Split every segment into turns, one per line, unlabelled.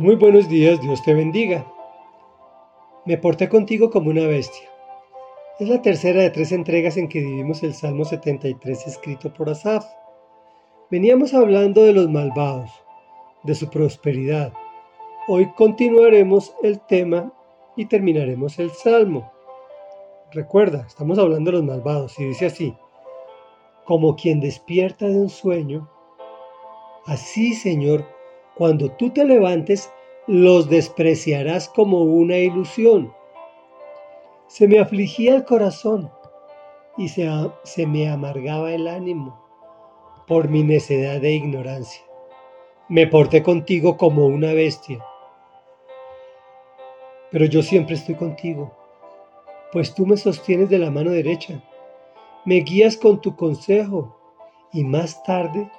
Muy buenos días, Dios te bendiga. Me porté contigo como una bestia. Es la tercera de tres entregas en que vivimos el Salmo 73 escrito por Asaf. Veníamos hablando de los malvados, de su prosperidad. Hoy continuaremos el tema y terminaremos el Salmo. Recuerda, estamos hablando de los malvados y dice así, como quien despierta de un sueño, así Señor, cuando tú te levantes, los despreciarás como una ilusión. Se me afligía el corazón y se, se me amargaba el ánimo por mi necedad e ignorancia. Me porté contigo como una bestia. Pero yo siempre estoy contigo, pues tú me sostienes de la mano derecha, me guías con tu consejo y más tarde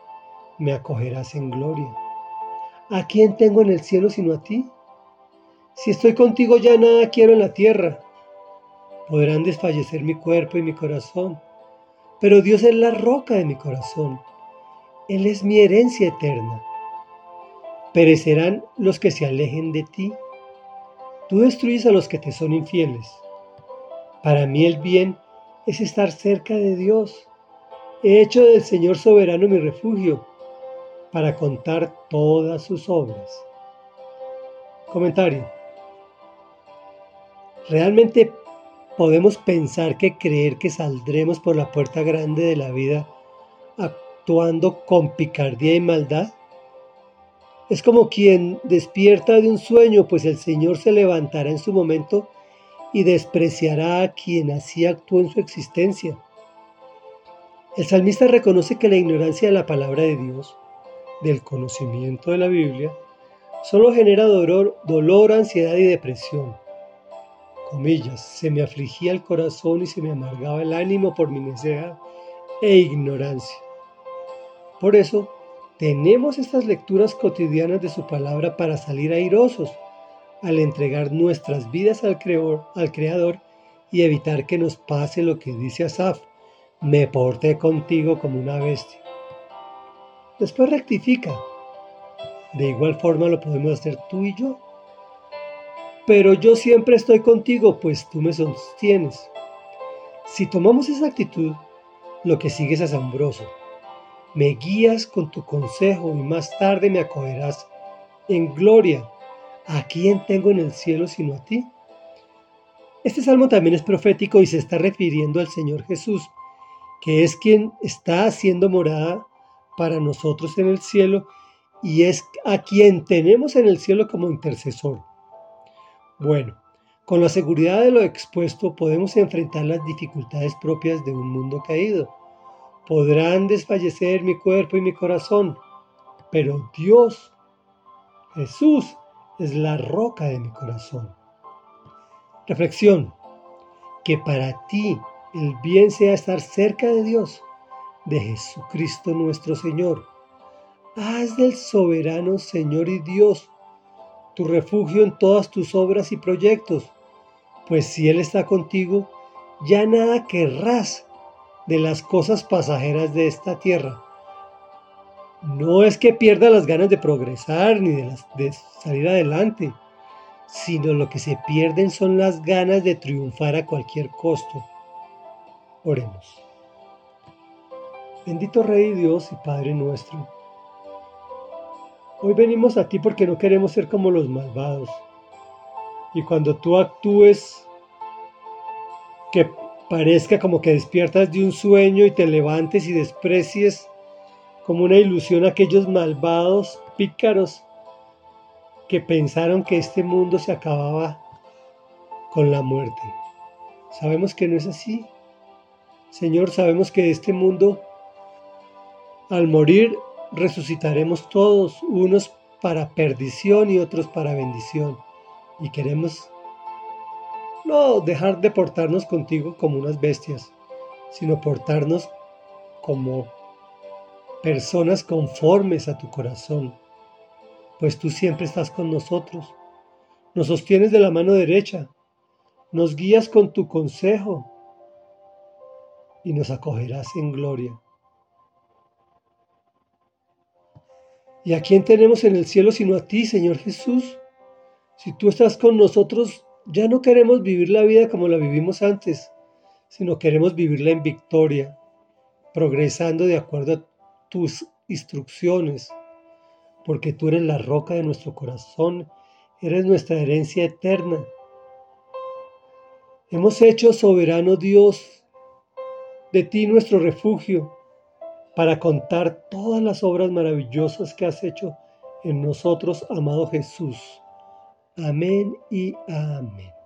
me acogerás en gloria. ¿A quién tengo en el cielo sino a ti? Si estoy contigo ya nada quiero en la tierra. Podrán desfallecer mi cuerpo y mi corazón, pero Dios es la roca de mi corazón. Él es mi herencia eterna. Perecerán los que se alejen de ti. Tú destruyes a los que te son infieles. Para mí el bien es estar cerca de Dios. He hecho del Señor soberano mi refugio para contar todas sus obras. Comentario. ¿Realmente podemos pensar que creer que saldremos por la puerta grande de la vida actuando con picardía y maldad? Es como quien despierta de un sueño, pues el Señor se levantará en su momento y despreciará a quien así actuó en su existencia. El salmista reconoce que la ignorancia de la palabra de Dios del conocimiento de la Biblia solo genera dolor, dolor, ansiedad y depresión. Comillas, se me afligía el corazón y se me amargaba el ánimo por mi necedad e ignorancia. Por eso, tenemos estas lecturas cotidianas de su palabra para salir airosos al entregar nuestras vidas al, al Creador y evitar que nos pase lo que dice Asaf, me porté contigo como una bestia. Después rectifica. De igual forma lo podemos hacer tú y yo. Pero yo siempre estoy contigo, pues tú me sostienes. Si tomamos esa actitud, lo que sigue es asombroso. Me guías con tu consejo y más tarde me acogerás en gloria. ¿A quién tengo en el cielo sino a ti? Este salmo también es profético y se está refiriendo al Señor Jesús, que es quien está haciendo morada para nosotros en el cielo y es a quien tenemos en el cielo como intercesor. Bueno, con la seguridad de lo expuesto podemos enfrentar las dificultades propias de un mundo caído. Podrán desfallecer mi cuerpo y mi corazón, pero Dios, Jesús, es la roca de mi corazón. Reflexión. Que para ti el bien sea estar cerca de Dios de Jesucristo nuestro Señor. Haz del soberano Señor y Dios tu refugio en todas tus obras y proyectos, pues si Él está contigo, ya nada querrás de las cosas pasajeras de esta tierra. No es que pierda las ganas de progresar ni de, de salir adelante, sino lo que se pierden son las ganas de triunfar a cualquier costo. Oremos. Bendito Rey Dios y Padre nuestro. Hoy venimos a ti porque no queremos ser como los malvados. Y cuando tú actúes, que parezca como que despiertas de un sueño y te levantes y desprecies como una ilusión a aquellos malvados, pícaros, que pensaron que este mundo se acababa con la muerte. Sabemos que no es así. Señor, sabemos que este mundo al morir resucitaremos todos, unos para perdición y otros para bendición. Y queremos no dejar de portarnos contigo como unas bestias, sino portarnos como personas conformes a tu corazón, pues tú siempre estás con nosotros, nos sostienes de la mano derecha, nos guías con tu consejo y nos acogerás en gloria. ¿Y a quién tenemos en el cielo sino a ti, Señor Jesús? Si tú estás con nosotros, ya no queremos vivir la vida como la vivimos antes, sino queremos vivirla en victoria, progresando de acuerdo a tus instrucciones, porque tú eres la roca de nuestro corazón, eres nuestra herencia eterna. Hemos hecho soberano Dios de ti nuestro refugio para contar todas las obras maravillosas que has hecho en nosotros, amado Jesús. Amén y amén.